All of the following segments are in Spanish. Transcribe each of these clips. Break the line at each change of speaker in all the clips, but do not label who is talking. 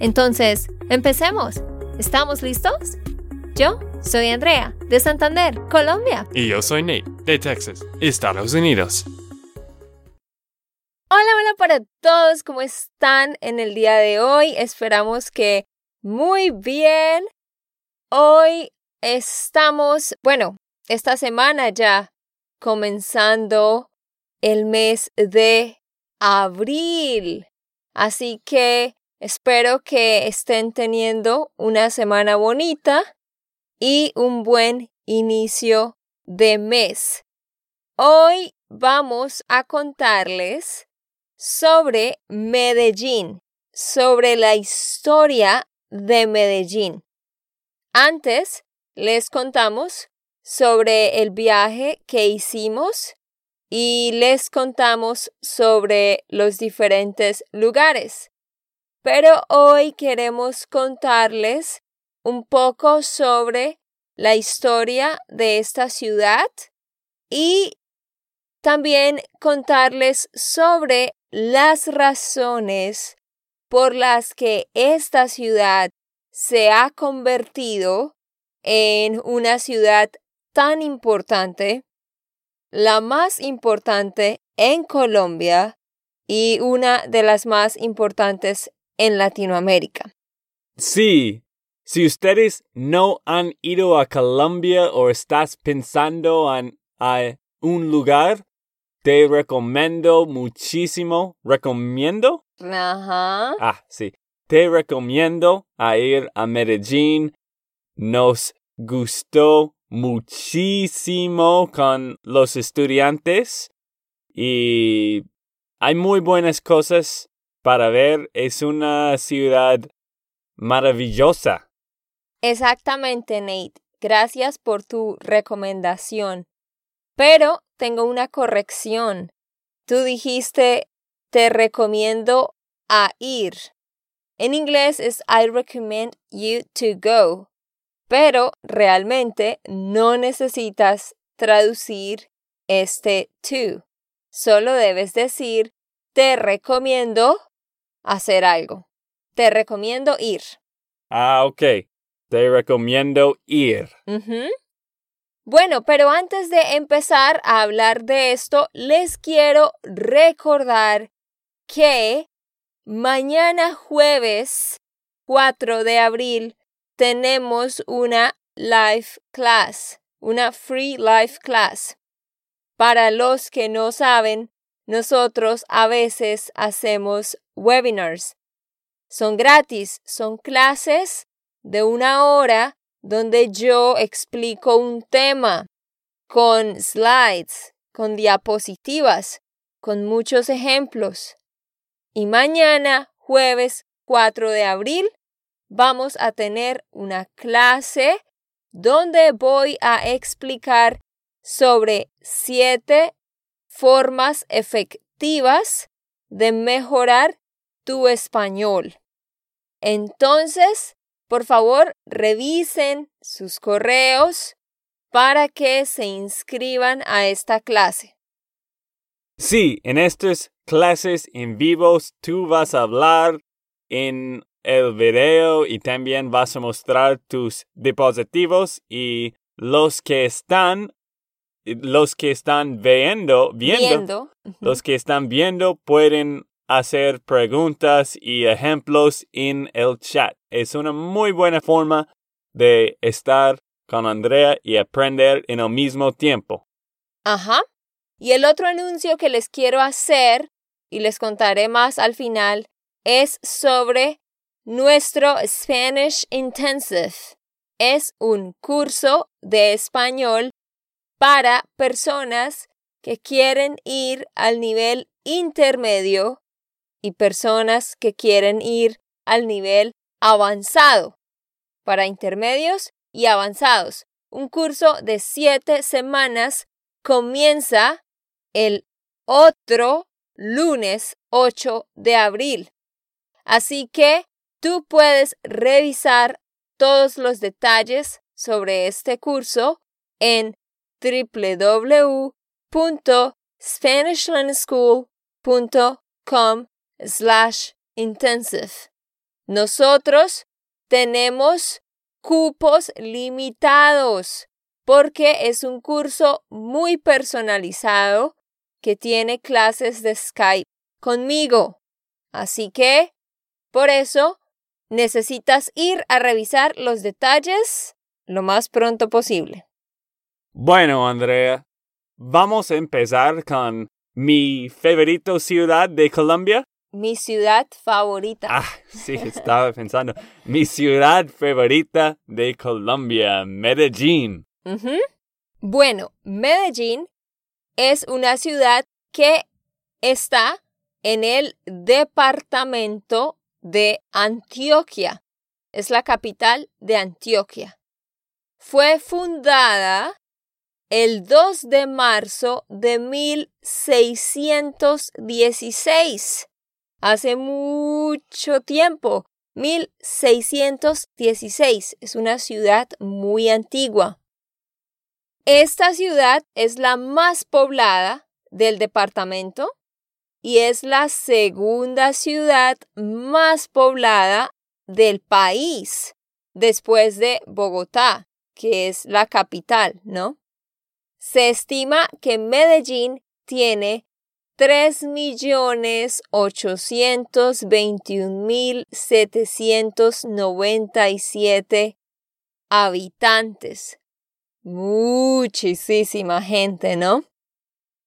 Entonces, empecemos. ¿Estamos listos? Yo soy Andrea, de Santander, Colombia.
Y yo soy Nate, de Texas, Estados Unidos.
Hola, hola para todos, ¿cómo están en el día de hoy? Esperamos que muy bien. Hoy estamos, bueno, esta semana ya comenzando el mes de abril. Así que espero que estén teniendo una semana bonita y un buen inicio de mes. Hoy vamos a contarles sobre Medellín, sobre la historia de Medellín. Antes les contamos sobre el viaje que hicimos y les contamos sobre los diferentes lugares. Pero hoy queremos contarles un poco sobre la historia de esta ciudad y también contarles sobre las razones por las que esta ciudad se ha convertido en una ciudad tan importante, la más importante en Colombia y una de las más importantes en Latinoamérica.
Sí, si ustedes no han ido a Colombia o estás pensando en a un lugar, te recomiendo muchísimo. ¿Recomiendo?
Ajá.
Ah, sí. Te recomiendo a ir a Medellín. Nos gustó muchísimo con los estudiantes y hay muy buenas cosas para ver. Es una ciudad maravillosa.
Exactamente, Nate. Gracias por tu recomendación. Pero tengo una corrección. Tú dijiste te recomiendo a ir. En inglés es I recommend you to go pero realmente no necesitas traducir este to. Solo debes decir te recomiendo hacer algo. Te recomiendo ir.
Ah, ok. Te recomiendo ir.
Bueno, pero antes de empezar a hablar de esto, les quiero recordar que mañana jueves 4 de abril tenemos una live class, una free live class. Para los que no saben, nosotros a veces hacemos webinars. Son gratis, son clases de una hora donde yo explico un tema con slides, con diapositivas, con muchos ejemplos. Y mañana, jueves 4 de abril, vamos a tener una clase donde voy a explicar sobre siete formas efectivas de mejorar tu español. Entonces, por favor, revisen sus correos para que se inscriban a esta clase.
Sí, en estas clases en vivos tú vas a hablar en el video y también vas a mostrar tus dispositivos y los que están los que están viendo, viendo, los que están viendo pueden hacer preguntas y ejemplos en el chat. Es una muy buena forma de estar con Andrea y aprender en el mismo tiempo.
Ajá. Y el otro anuncio que les quiero hacer, y les contaré más al final, es sobre nuestro Spanish Intensive es un curso de español para personas que quieren ir al nivel intermedio y personas que quieren ir al nivel avanzado, para intermedios y avanzados. Un curso de siete semanas comienza el otro lunes 8 de abril. Así que tú puedes revisar todos los detalles sobre este curso en www.spanishlandschool.com slash intensive. Nosotros tenemos cupos limitados porque es un curso muy personalizado que tiene clases de Skype conmigo. Así que, por eso, necesitas ir a revisar los detalles lo más pronto posible.
Bueno, Andrea, vamos a empezar con mi favorito ciudad de Colombia.
Mi ciudad favorita.
Ah, sí, estaba pensando. Mi ciudad favorita de Colombia, Medellín.
Bueno, Medellín es una ciudad que está en el departamento de Antioquia. Es la capital de Antioquia. Fue fundada el 2 de marzo de 1616 hace mucho tiempo. 1616 es una ciudad muy antigua. Esta ciudad es la más poblada del departamento y es la segunda ciudad más poblada del país después de Bogotá, que es la capital, ¿no? Se estima que Medellín tiene 3.821.797 habitantes. Muchísima gente, ¿no?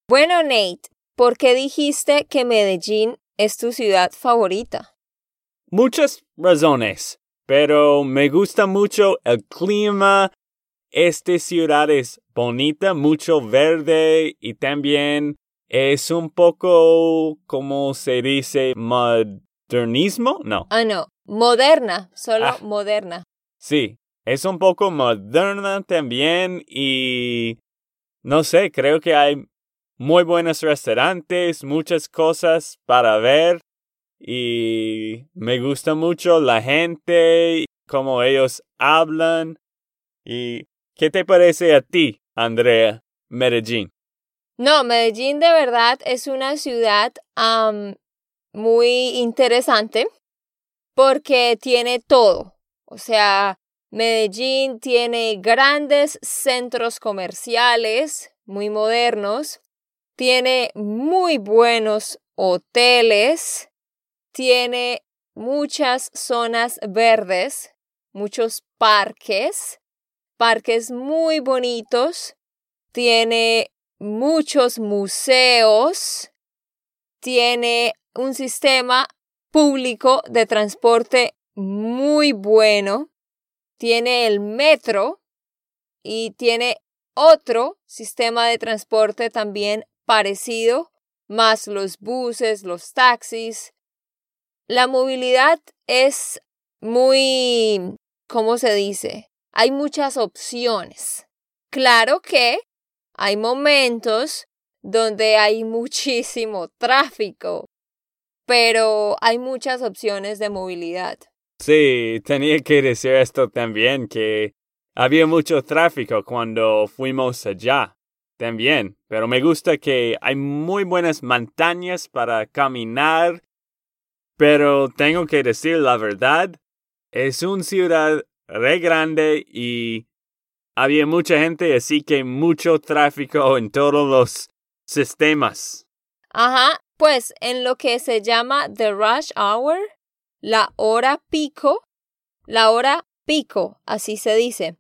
Bueno, Nate, ¿por qué dijiste que Medellín es tu ciudad favorita?
Muchas razones, pero me gusta mucho el clima. Esta ciudad es bonita, mucho verde y también es un poco, ¿cómo se dice? Modernismo? No.
Ah, no. Moderna, solo ah. moderna.
Sí, es un poco moderna también y no sé, creo que hay muy buenos restaurantes, muchas cosas para ver y me gusta mucho la gente, cómo ellos hablan. ¿Y qué te parece a ti, Andrea, Medellín?
No, Medellín de verdad es una ciudad muy interesante porque tiene todo. O sea, Medellín tiene grandes centros comerciales muy modernos, tiene muy buenos hoteles, tiene muchas zonas verdes, muchos parques, parques muy bonitos, tiene muchos museos, tiene un sistema público de transporte muy bueno, tiene el metro y tiene otro sistema de transporte también parecido, más los buses, los taxis. La movilidad es muy, ¿cómo se dice? Hay muchas opciones. Claro que hay momentos donde hay muchísimo tráfico, pero hay muchas opciones de movilidad.
Sí, tenía que decir esto también, que había mucho tráfico cuando fuimos allá. También, pero me gusta que hay muy buenas montañas para caminar. Pero tengo que decir la verdad, es una ciudad re grande y había mucha gente, así que mucho tráfico en todos los sistemas.
Ajá, pues en lo que se llama the rush hour, la hora pico, la hora pico, así se dice.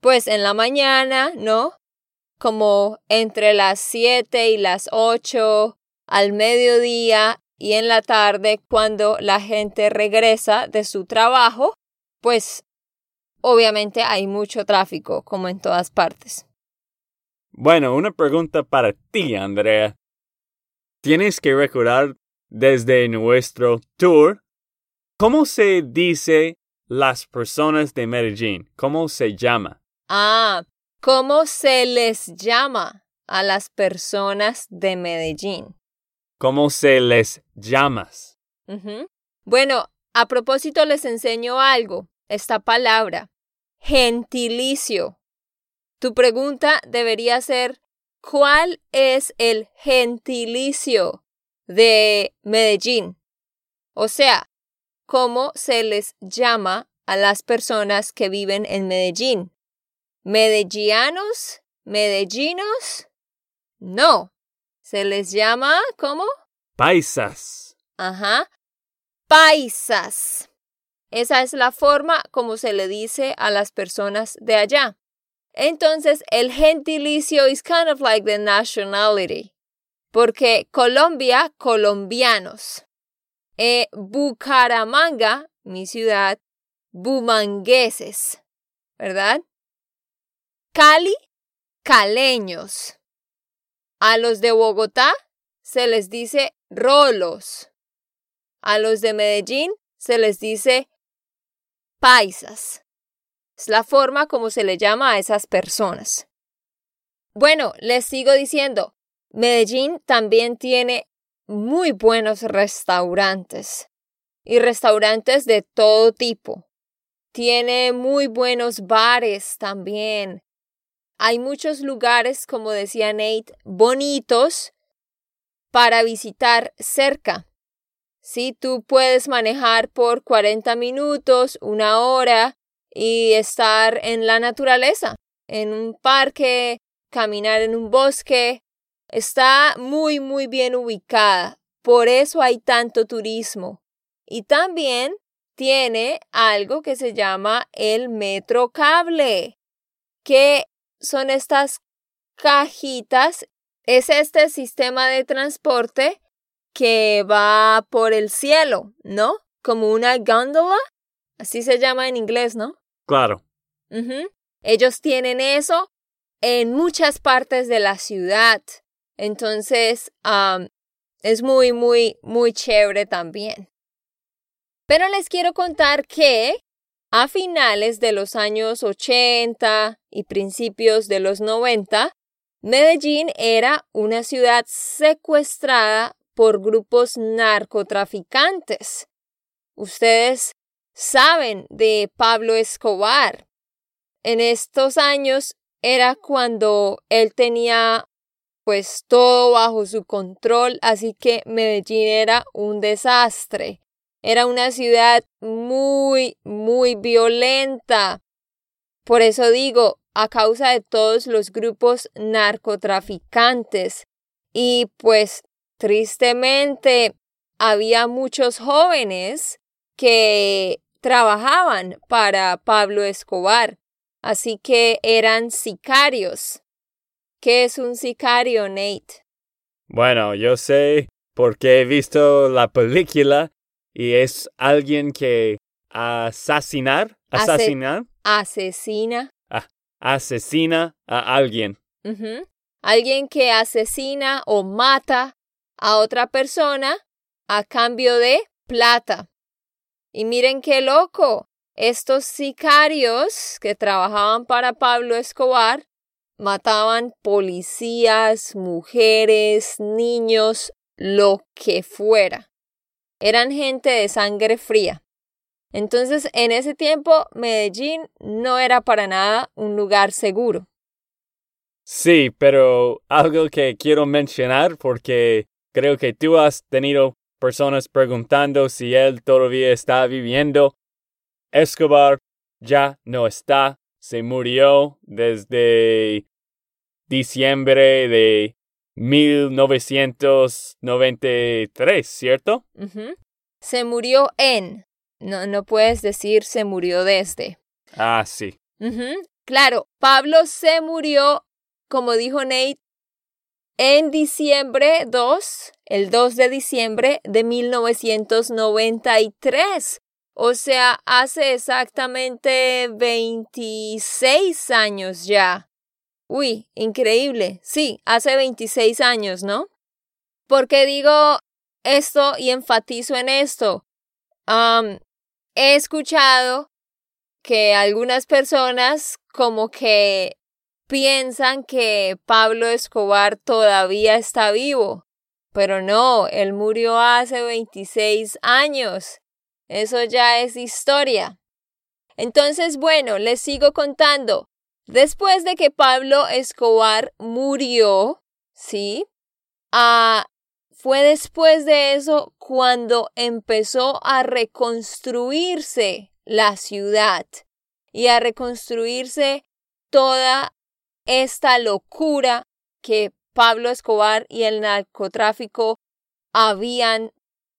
Pues en la mañana, ¿no? Como entre las 7 y las 8, al mediodía y en la tarde cuando la gente regresa de su trabajo, pues obviamente hay mucho tráfico, como en todas partes.
Bueno, una pregunta para ti, Andrea. Tienes que recordar desde nuestro tour ¿Cómo se dice las personas de Medellín? ¿Cómo se llama?
Ah, ¿cómo se les llama a las personas de Medellín?
¿Cómo se les llamas?
Bueno, a propósito les enseño algo, esta palabra, gentilicio. Tu pregunta debería ser, ¿cuál es el gentilicio de Medellín? O sea, ¿cómo se les llama a las personas que viven en Medellín? ¿Medellianos? ¿Medellinos? No. Se les llama, ¿cómo?
Paisas.
Ajá. Paisas. Esa es la forma como se le dice a las personas de allá. Entonces, el gentilicio is kind of like the nationality. Porque Colombia, colombianos. Eh, Bucaramanga, mi ciudad, bumangueses. ¿Verdad? Cali, caleños. A los de Bogotá se les dice rolos. A los de Medellín se les dice paisas. Es la forma como se le llama a esas personas. Bueno, les sigo diciendo, Medellín también tiene muy buenos restaurantes y restaurantes de todo tipo. Tiene muy buenos bares también. Hay muchos lugares, como decía Nate, bonitos para visitar cerca. Si tú puedes manejar por 40 minutos, una hora y estar en la naturaleza, en un parque, caminar en un bosque, está muy, muy bien ubicada. Por eso hay tanto turismo. Y también tiene algo que se llama el metro cable, que son estas cajitas. Es este sistema de transporte que va por el cielo, ¿no? Como una góndola. Así se llama en inglés, ¿no?
Claro.
Ujú. Ellos tienen eso en muchas partes de la ciudad. Entonces, es muy, muy, muy chévere también. Pero les quiero contar que a finales de los años 80 y principios de los 90, Medellín era una ciudad secuestrada por grupos narcotraficantes. Ustedes saben de Pablo Escobar. En estos años era cuando él tenía pues todo bajo su control, así que Medellín era un desastre. Era una ciudad muy, muy violenta. Por eso digo, a causa de todos los grupos narcotraficantes. Y pues tristemente había muchos jóvenes que trabajaban para Pablo Escobar, así que eran sicarios. ¿Qué es un sicario, Nate?
Bueno, yo sé porque he visto la película y es alguien que asesinar,
Ase-
asesinar,
Asesina.
asesina a alguien.
Alguien que asesina o mata a otra persona a cambio de plata. Y miren qué loco. Estos sicarios que trabajaban para Pablo Escobar mataban policías, mujeres, niños, lo que fuera. Eran gente de sangre fría. Entonces, en ese tiempo, Medellín no era para nada un lugar seguro.
Sí, pero algo que quiero mencionar porque creo que tú has tenido personas preguntando si él todavía está viviendo. Escobar ya no está, se murió desde diciembre de 1993, ¿cierto?
Ujú. Se murió en. No, no puedes decir se murió desde.
Ah, sí.
Ujú. Claro, Pablo se murió, como dijo Nate, en diciembre 2, el 2 de diciembre de 1993. O sea, hace exactamente 26 años ya. Uy, increíble. Sí, hace 26 años, ¿no? ¿Por qué digo esto y enfatizo en esto? He escuchado que algunas personas como que piensan que Pablo Escobar todavía está vivo, pero no, él murió hace 26 años. Eso ya es historia. Entonces, bueno, les sigo contando. Después de que Pablo Escobar murió, ¿sí? Ah, fue después de eso cuando empezó a reconstruirse la ciudad y a reconstruirse toda esta locura que Pablo Escobar y el narcotráfico habían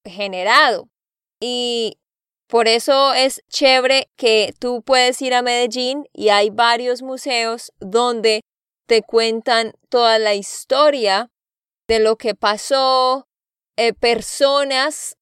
generado. Y por eso es chévere que tú puedes ir a Medellín y hay varios museos donde te cuentan toda la historia de lo que pasó, eh, personas,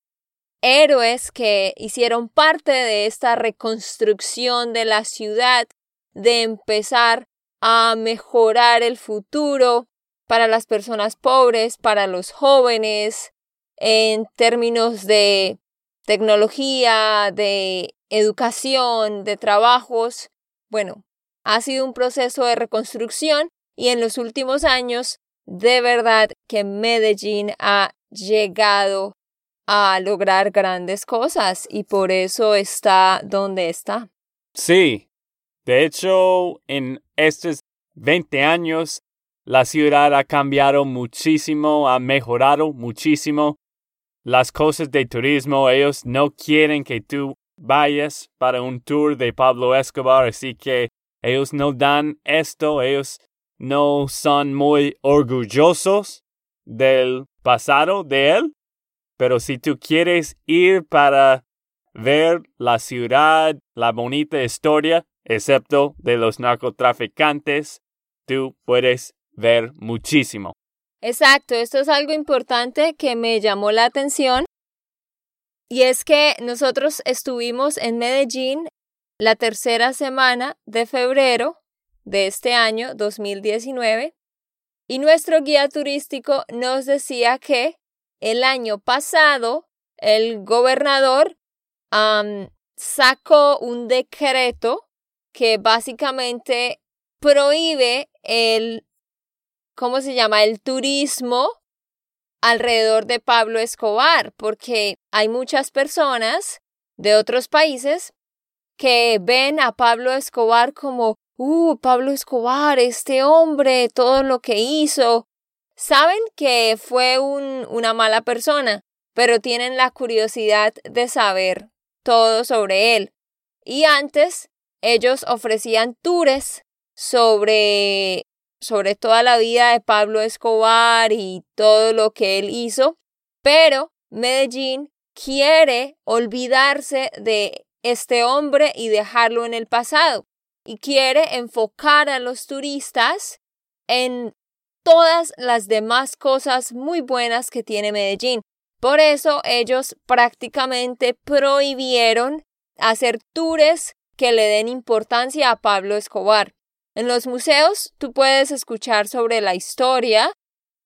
héroes que hicieron parte de esta reconstrucción de la ciudad, de empezar a mejorar el futuro para las personas pobres, para los jóvenes, en términos de tecnología, de educación, de trabajos. Bueno, ha sido un proceso de reconstrucción y en los últimos años, de verdad que Medellín ha llegado a lograr grandes cosas y por eso está donde está.
Sí, de hecho, en estos 20 años, la ciudad ha cambiado muchísimo, ha mejorado muchísimo las cosas de turismo. Ellos no quieren que tú vayas para un tour de Pablo Escobar, así que ellos no dan esto, ellos no son muy orgullosos del pasado de él. Pero si tú quieres ir para ver la ciudad, la bonita historia, excepto de los narcotraficantes, tú puedes ver muchísimo.
Exacto, esto es algo importante que me llamó la atención. Y es que nosotros estuvimos en Medellín la tercera semana de febrero de este año 2019 y nuestro guía turístico nos decía que el año pasado el gobernador sacó un decreto que básicamente prohíbe el ¿cómo se llama? El turismo alrededor de Pablo Escobar, porque hay muchas personas de otros países que ven a Pablo Escobar como, uh, Pablo Escobar, este hombre, todo lo que hizo. Saben que fue un, una mala persona, pero tienen la curiosidad de saber todo sobre él. Y antes ellos ofrecían tours sobre sobre toda la vida de Pablo Escobar y todo lo que él hizo, pero Medellín quiere olvidarse de este hombre y dejarlo en el pasado y quiere enfocar a los turistas en todas las demás cosas muy buenas que tiene Medellín. Por eso ellos prácticamente prohibieron hacer tours que le den importancia a Pablo Escobar. En los museos tú puedes escuchar sobre la historia,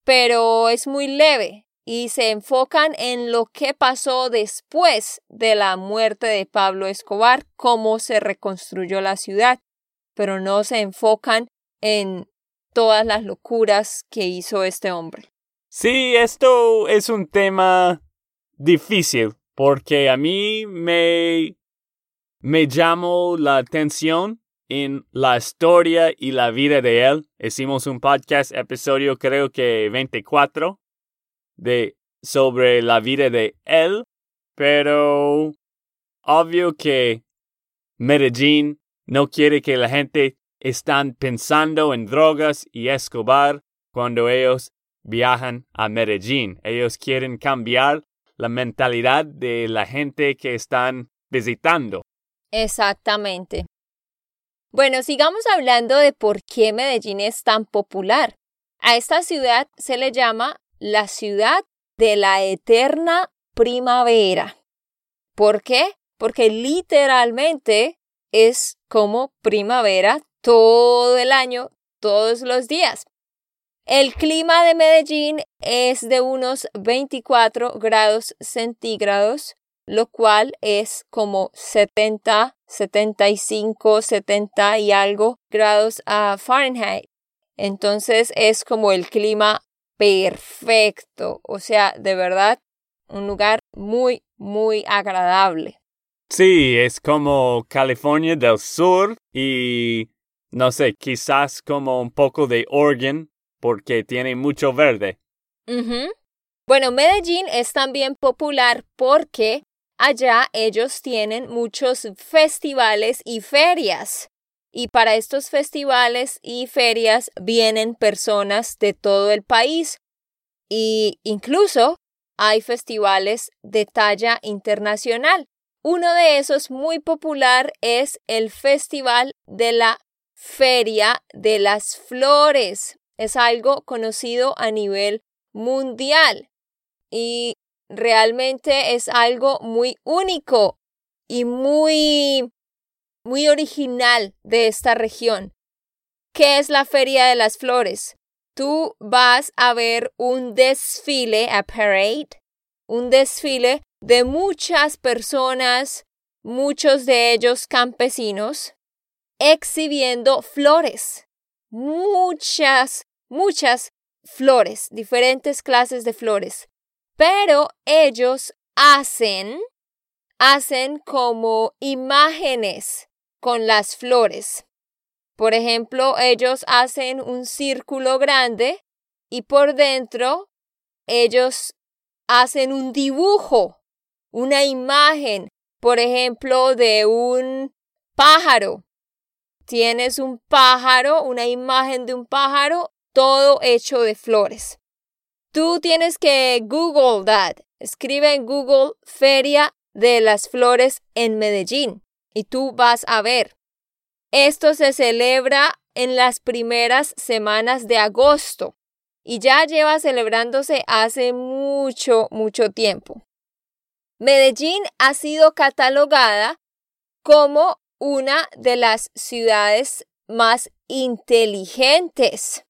pero es muy leve y se enfocan en lo que pasó después de la muerte de Pablo Escobar, cómo se reconstruyó la ciudad, pero no se enfocan en todas las locuras que hizo este hombre.
Sí, esto es un tema difícil porque a mí me, me llamó la atención en la historia y la vida de él. Hicimos un podcast, episodio creo que 24, de, sobre la vida de él, pero obvio que Medellín no quiere que la gente están pensando en drogas y Escobar cuando ellos viajan a Medellín. Ellos quieren cambiar la mentalidad de la gente que están visitando.
Exactamente. Bueno, sigamos hablando de por qué Medellín es tan popular. A esta ciudad se le llama la ciudad de la eterna primavera. ¿Por qué? Porque literalmente es como primavera todo el año, todos los días. El clima de Medellín es de unos 24 grados centígrados, lo cual es como 70, 75, 70 y algo grados a Fahrenheit. Entonces es como el clima perfecto, o sea, de verdad, un lugar muy, muy agradable.
Sí, es como California del Sur y no sé, quizás como un poco de Oregon porque tiene mucho verde.
Bueno, Medellín es también popular porque allá ellos tienen muchos festivales y ferias. Y para estos festivales y ferias vienen personas de todo el país. Y incluso hay festivales de talla internacional. Uno de esos muy popular es el Festival de la Feria de las Flores. Es algo conocido a nivel mundial y realmente es algo muy único y muy muy original de esta región. ¿Qué es la Feria de las Flores? Tú vas a ver un desfile, a parade, un desfile de muchas personas, muchos de ellos campesinos, exhibiendo flores. Muchas, muchas flores, diferentes clases de flores. Pero ellos hacen, hacen como imágenes con las flores. Por ejemplo, ellos hacen un círculo grande y por dentro ellos hacen un dibujo, una imagen, por ejemplo, de un pájaro. Tienes un pájaro, una imagen de un pájaro, todo hecho de flores. Tú tienes que Google that. Escribe en Google Feria de las Flores en Medellín y tú vas a ver. Esto se celebra en las primeras semanas de agosto y ya lleva celebrándose hace mucho, mucho tiempo. Medellín ha sido catalogada como una de las ciudades más inteligentes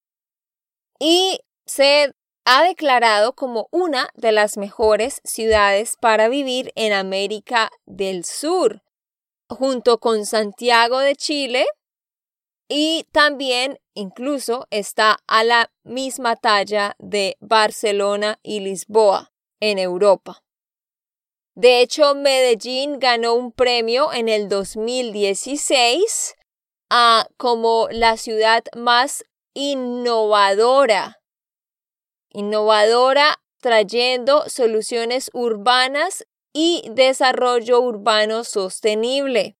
y se ha declarado como una de las mejores ciudades para vivir en América del Sur junto con Santiago de Chile y también incluso está a la misma talla de Barcelona y Lisboa en Europa. De hecho, Medellín ganó un premio en el 2016 a como la ciudad más innovadora. Innovadora trayendo soluciones urbanas y desarrollo urbano sostenible.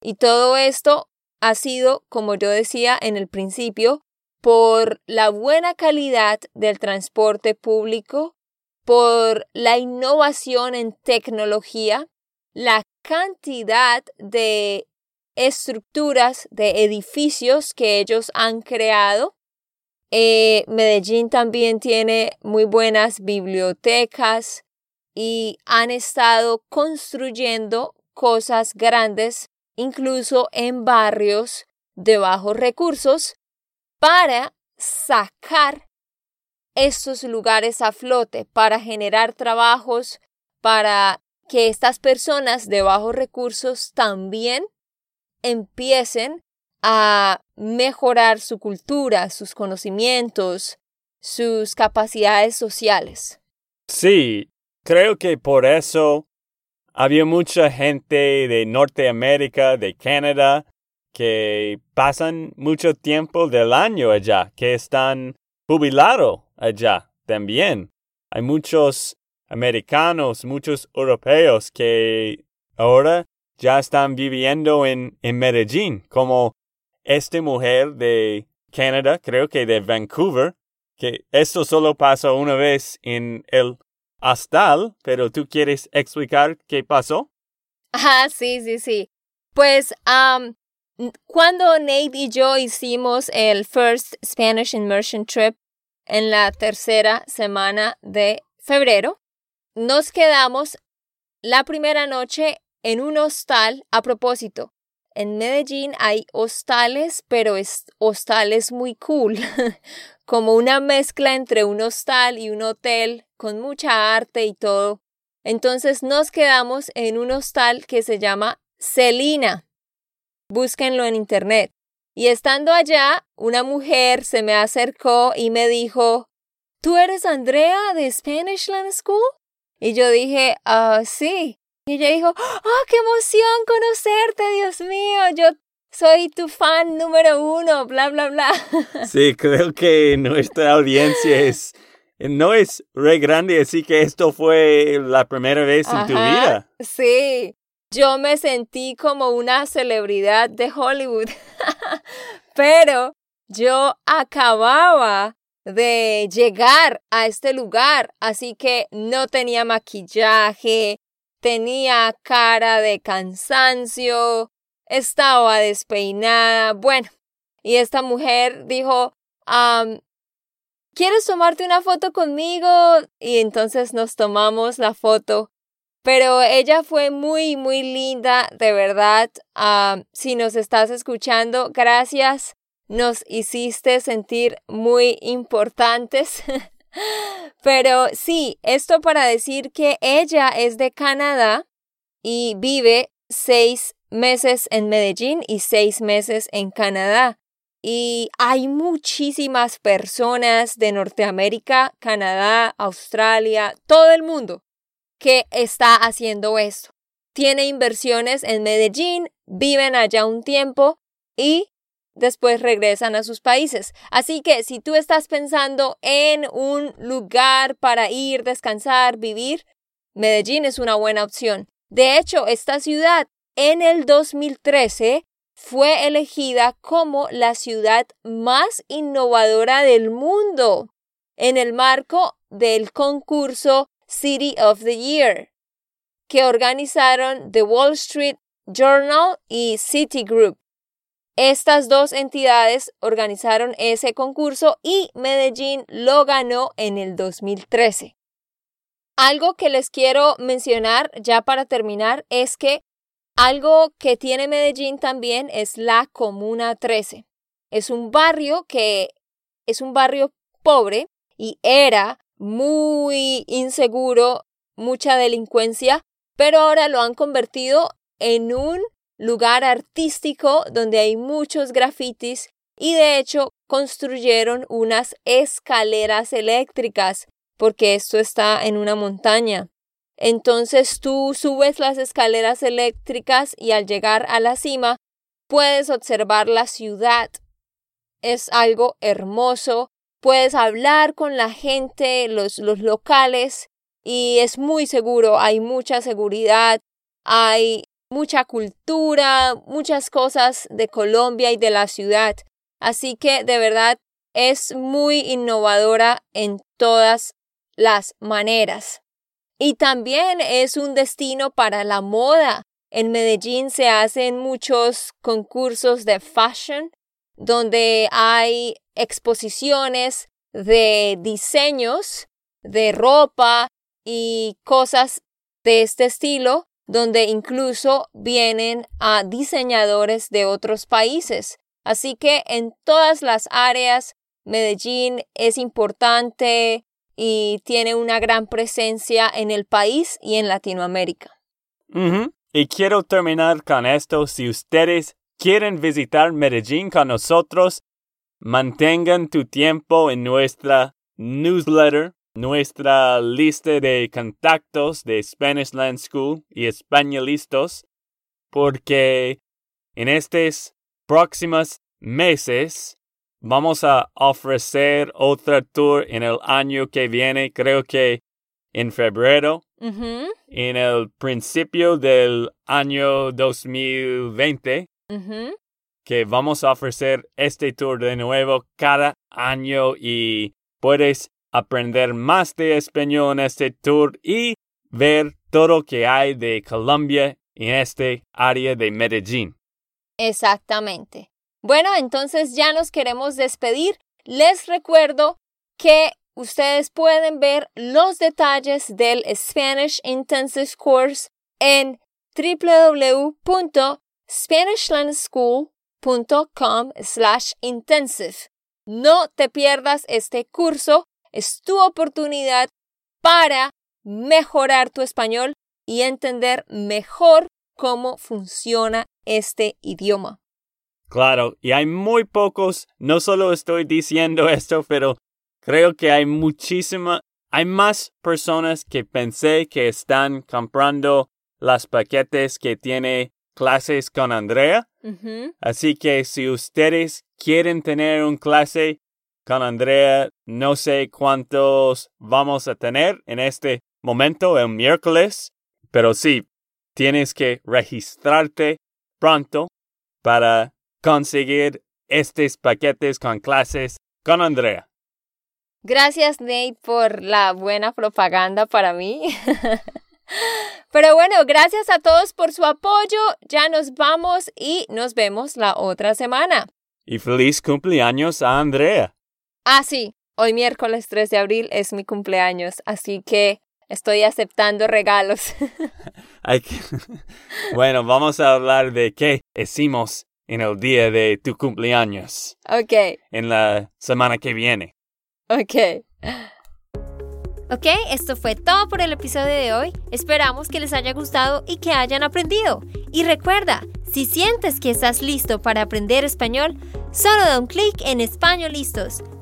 Y todo esto ha sido, como yo decía en el principio, por la buena calidad del transporte público, por la innovación en tecnología, la cantidad de estructuras de edificios que ellos han creado. Eh, Medellín también tiene muy buenas bibliotecas, y han estado construyendo cosas grandes, incluso en barrios de bajos recursos, para sacar estos lugares a flote, para generar trabajos, para que estas personas de bajos recursos también empiecen a mejorar su cultura, sus conocimientos, sus capacidades sociales.
Sí, Creo que por eso había mucha gente de Norteamérica, de Canadá, que pasan mucho tiempo del año allá, que están jubilados allá también. Hay muchos americanos, muchos europeos que ahora ya están viviendo en, en Medellín, como esta mujer de Canadá, creo que de Vancouver, que esto solo pasa una vez en el Astal, pero tú quieres explicar qué pasó?
Ah, sí, sí, sí. Pues cuando Nate y yo hicimos el First Spanish Immersion Trip en la tercera semana de febrero, nos quedamos la primera noche en un hostal a propósito. En Medellín hay hostales, pero es hostales muy cool, como una mezcla entre un hostal y un hotel con mucha arte y todo. Entonces nos quedamos en un hostal que se llama Celina. Búsquenlo en internet. Y estando allá, una mujer se me acercó y me dijo, ¿Tú eres Andrea de Spanish Land School? Y yo dije, ah, sí. Y ella dijo, ¡ah, qué emoción conocerte, Dios mío! Yo soy tu fan número uno, bla, bla, bla.
Sí, creo que nuestra audiencia es, no es re grande, así que esto fue la primera vez en tu vida.
Sí, yo me sentí como una celebridad de Hollywood, pero yo acababa de llegar a este lugar, así que no tenía maquillaje, tenía cara de cansancio, estaba despeinada, bueno, y esta mujer dijo, ¿quieres tomarte una foto conmigo? Y entonces nos tomamos la foto. Pero ella fue muy, muy linda, de verdad. si nos estás escuchando, gracias. Nos hiciste sentir muy importantes. Pero sí, esto para decir que ella es de Canadá y vive seis meses en Medellín y seis meses en Canadá. Y hay muchísimas personas de Norteamérica, Canadá, Australia, todo el mundo que está haciendo esto. Tiene inversiones en Medellín, viven allá un tiempo y después regresan a sus países. Así que si tú estás pensando en un lugar para ir, descansar, vivir, Medellín es una buena opción. De hecho, esta ciudad en el 2013 fue elegida como la ciudad más innovadora del mundo en el marco del concurso City of the Year que organizaron The Wall Street Journal y Citigroup. Estas dos entidades organizaron ese concurso y Medellín lo ganó en el 2013. Algo que les quiero mencionar ya para terminar es que algo que tiene Medellín también es la Comuna 13. Es un barrio que es un barrio pobre y era muy inseguro, mucha delincuencia, pero ahora lo han convertido en un lugar artístico donde hay muchos grafitis y de hecho construyeron unas escaleras eléctricas porque esto está en una montaña. Entonces tú subes las escaleras eléctricas y al llegar a la cima puedes observar la ciudad. Es algo hermoso. Puedes hablar con la gente, los, los locales, y es muy seguro. Hay mucha seguridad, hay mucha cultura, muchas cosas de Colombia y de la ciudad. Así que de verdad es muy innovadora en todas las maneras. Y también es un destino para la moda. En Medellín se hacen muchos concursos de fashion donde hay exposiciones de diseños de ropa y cosas de este estilo donde incluso vienen a diseñadores de otros países. Así que en todas las áreas Medellín es importante, y tiene una gran presencia en el país y en Latinoamérica.
Y quiero terminar con esto. Si ustedes quieren visitar Medellín con nosotros, mantengan tu tiempo en nuestra newsletter, nuestra lista de contactos de Spanish Land School y españolistas, porque en estos próximos meses Vamos a ofrecer otra tour en el año que viene, creo que en febrero. En el principio del año 2020. Que vamos a ofrecer este tour de nuevo cada año y puedes aprender más de español en este tour y ver todo lo que hay de Colombia en este área de Medellín.
Exactamente. Bueno, entonces ya nos queremos despedir. Les recuerdo que ustedes pueden ver los detalles del Spanish Intensive Course en www.spanishlandschool.com slash intensive. No te pierdas este curso, es tu oportunidad para mejorar tu español y entender mejor cómo funciona este idioma.
Claro, y hay muy pocos, no solo estoy diciendo esto, pero creo que hay muchísima, hay más personas que pensé que están comprando las paquetes que tiene clases con Andrea. Así que si ustedes quieren tener un clase con Andrea, no sé cuántos vamos a tener en este momento, el miércoles, pero sí, tienes que registrarte pronto para conseguir estos paquetes con clases con Andrea.
Gracias Nate por la buena propaganda para mí. Pero bueno, gracias a todos por su apoyo. Ya nos vamos y nos vemos la otra semana.
Y feliz cumpleaños a Andrea.
Ah, sí, hoy miércoles 3 de abril es mi cumpleaños, así que estoy aceptando regalos.
bueno, vamos a hablar de qué hicimos en el día de tu cumpleaños.
Ok.
En la semana que viene.
Ok. Ok, esto fue todo por el episodio de hoy. Esperamos que les haya gustado y que hayan aprendido. Y recuerda, si sientes que estás listo para aprender español, solo da un clic en Español Listos.